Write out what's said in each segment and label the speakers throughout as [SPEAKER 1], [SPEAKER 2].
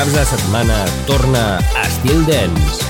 [SPEAKER 1] caps de setmana torna Estil Dance.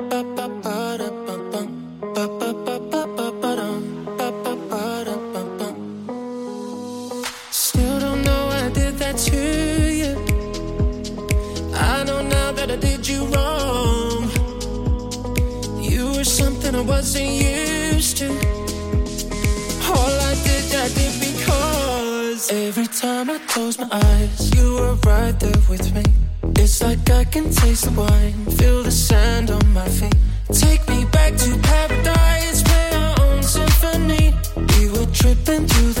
[SPEAKER 2] wasn't used to.
[SPEAKER 3] All I did, I did because every time I close my eyes, you were right there with me. It's like I can taste the wine, feel the sand on my
[SPEAKER 4] feet. Take me back to paradise, play our own symphony. We were tripping through the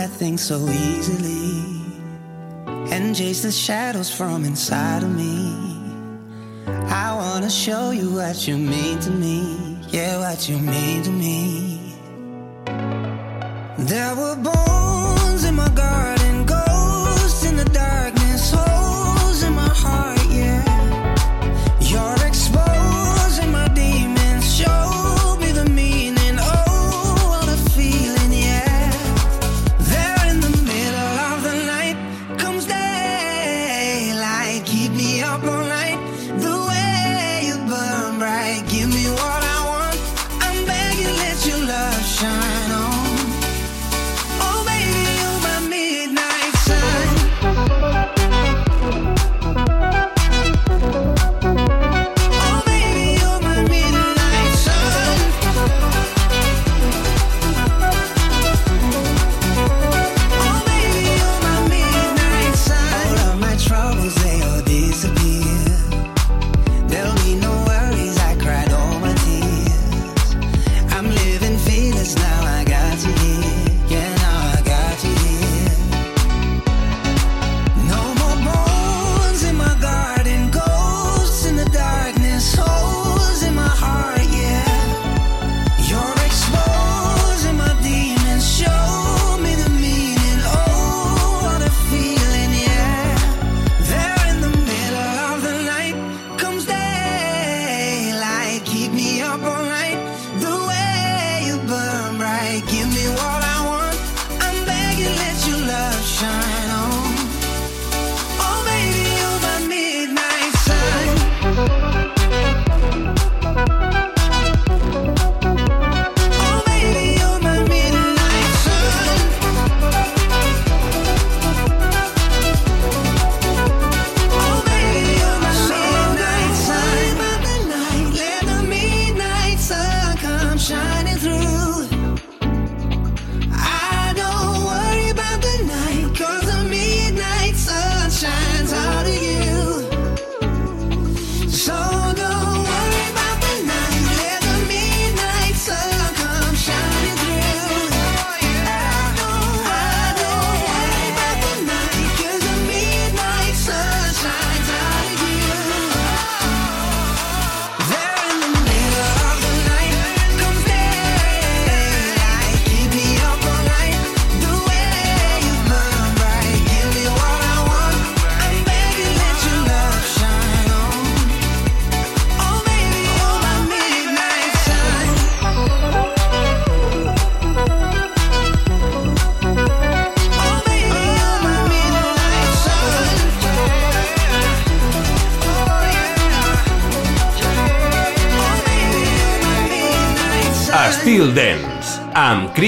[SPEAKER 5] that thing so easily and chase the shadows from inside of me. I wanna show you what you mean to me, yeah, what you mean to me. There were bones in my garden, ghosts in
[SPEAKER 6] the dark.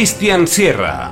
[SPEAKER 6] Cristian Sierra.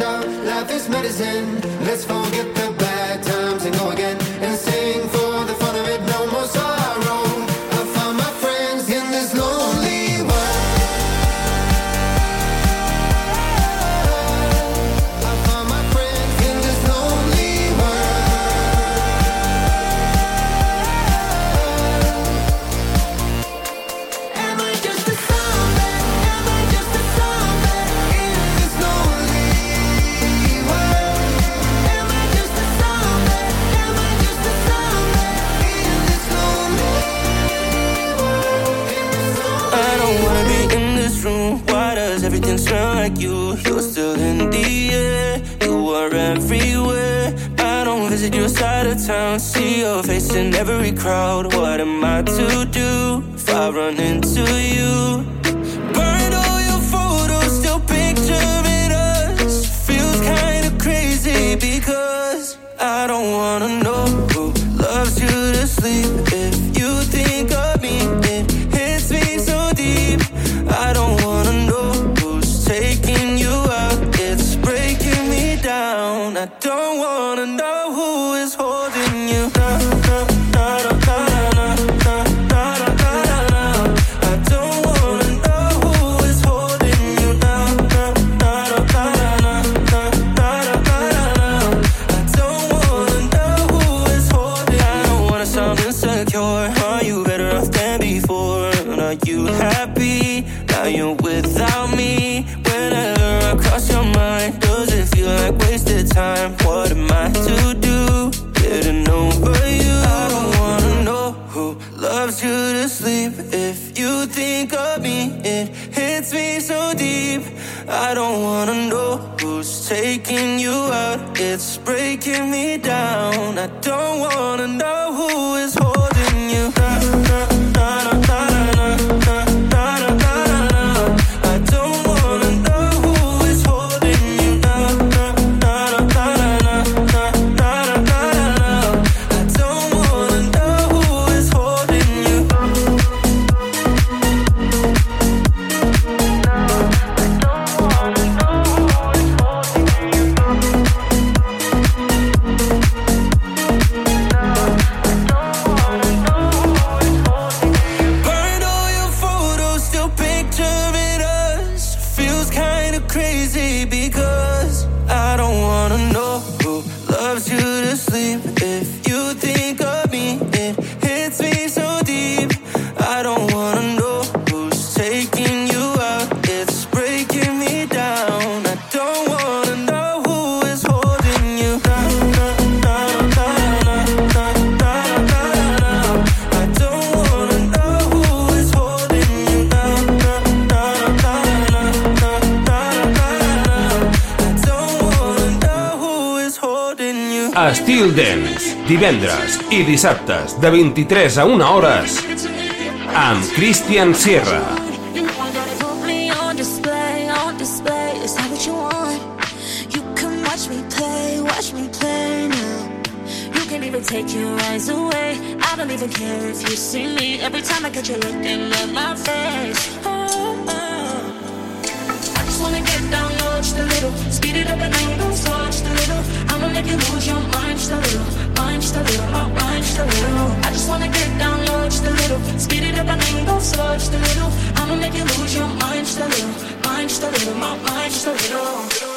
[SPEAKER 6] out. Life is medicine. Let's forget. town, see your face in every crowd. What am I to do if I run into you? happy. Now you're without me. Whenever I cross your mind, does it feel like wasted time? What am I to do? Getting over you. I don't wanna know who loves you to sleep. If you think of me, it hits me so deep. I don't wanna know who's taking you out. It's breaking me down. I don't wanna know who is.
[SPEAKER 2] divendres i dissabtes de 23 a 1 hores amb Christian Sierra.
[SPEAKER 7] Take your eyes away. I don't even care if you see me. Every time I catch you looking at my face. Oh. touched a little. Speed it up and then you lose touch a little. I'ma make you lose your mind just a little. Mind just a little. My mind just a little. I just wanna get down low just a little. Speed it up and then you lose touch a little. I'ma make you lose your mind just a little. Mind just a little.
[SPEAKER 8] My mind just a little.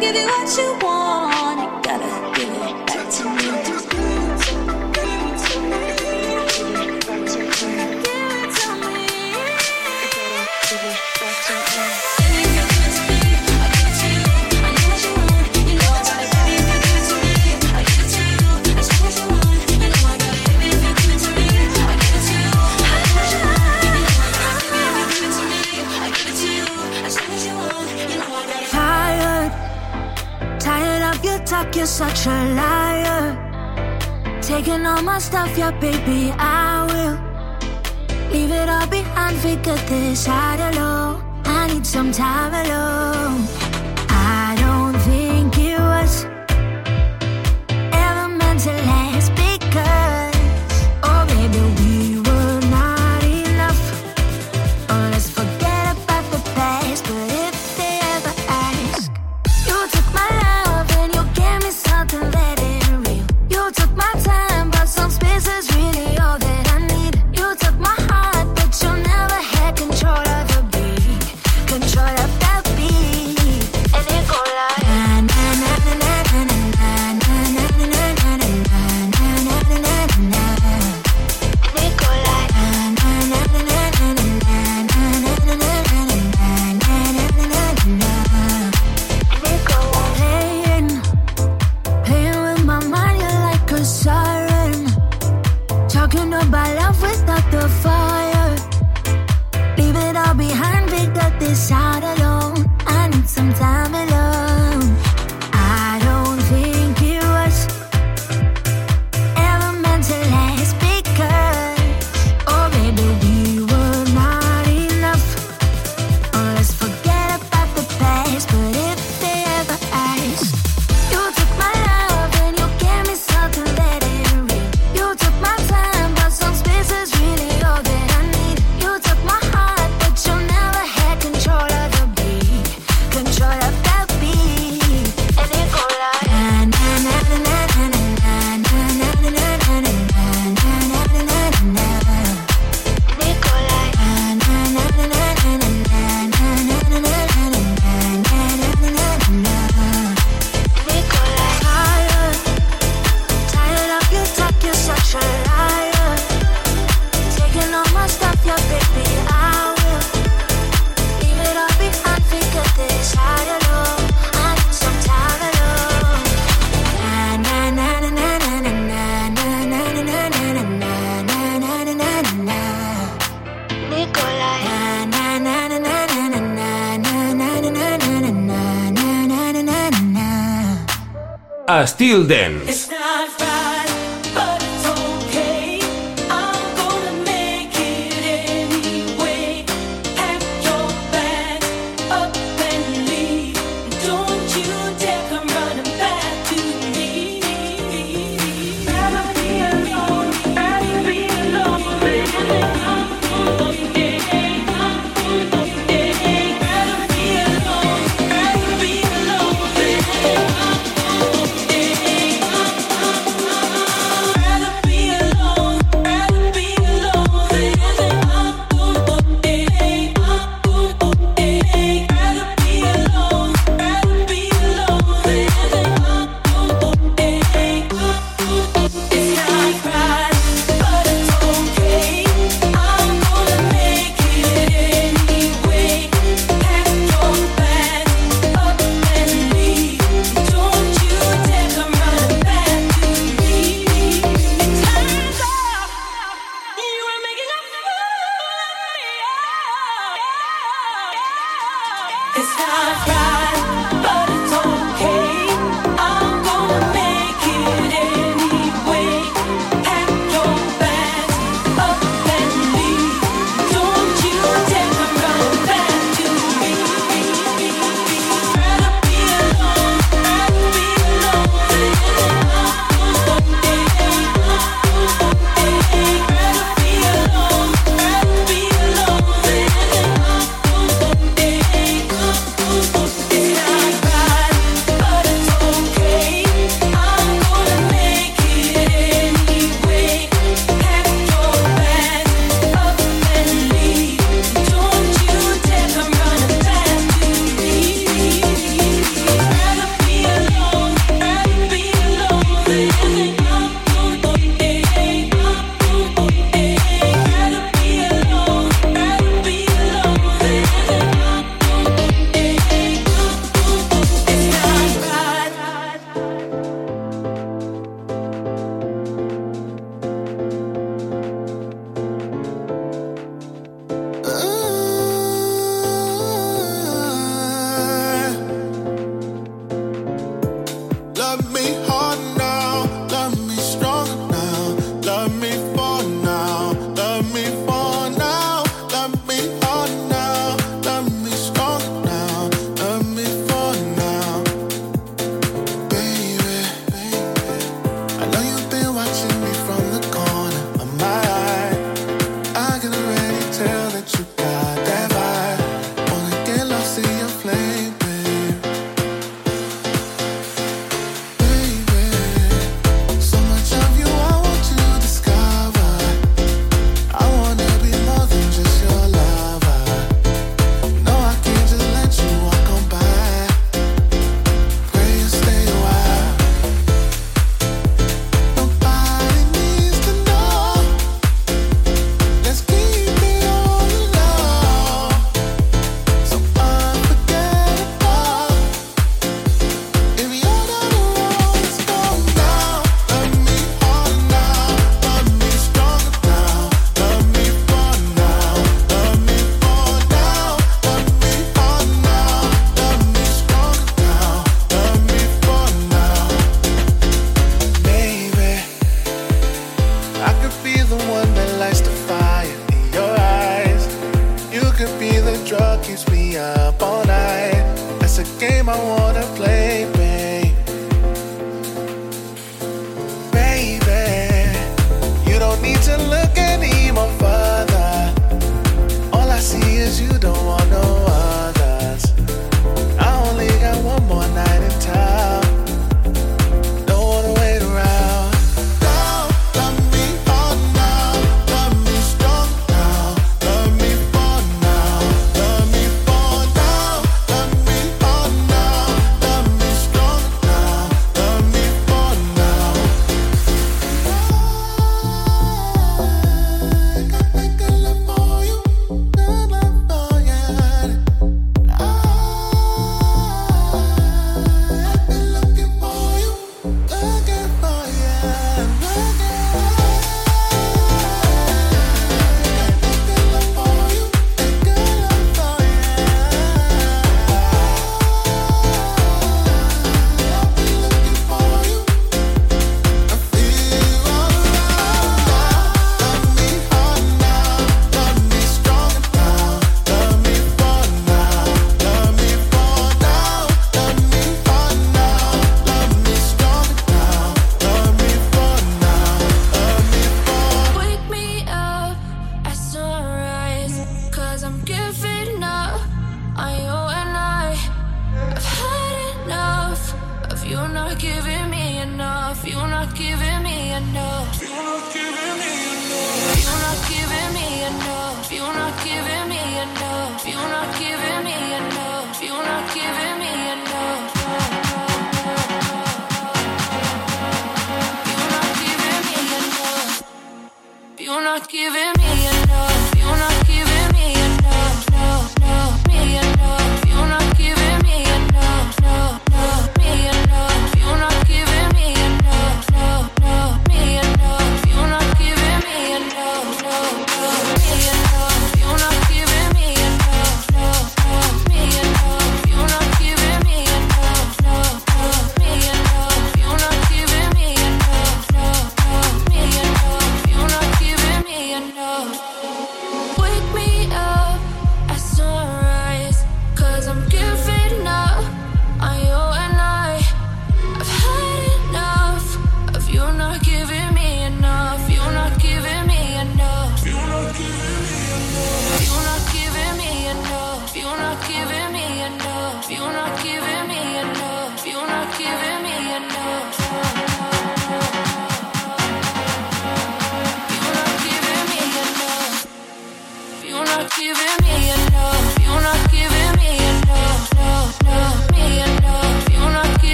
[SPEAKER 9] give you what you want.
[SPEAKER 8] fuck, you're such a liar. Taking all my stuff, yeah, baby, I will. Leave it all behind, figure this out alone. I need some time alone.
[SPEAKER 10] Till then,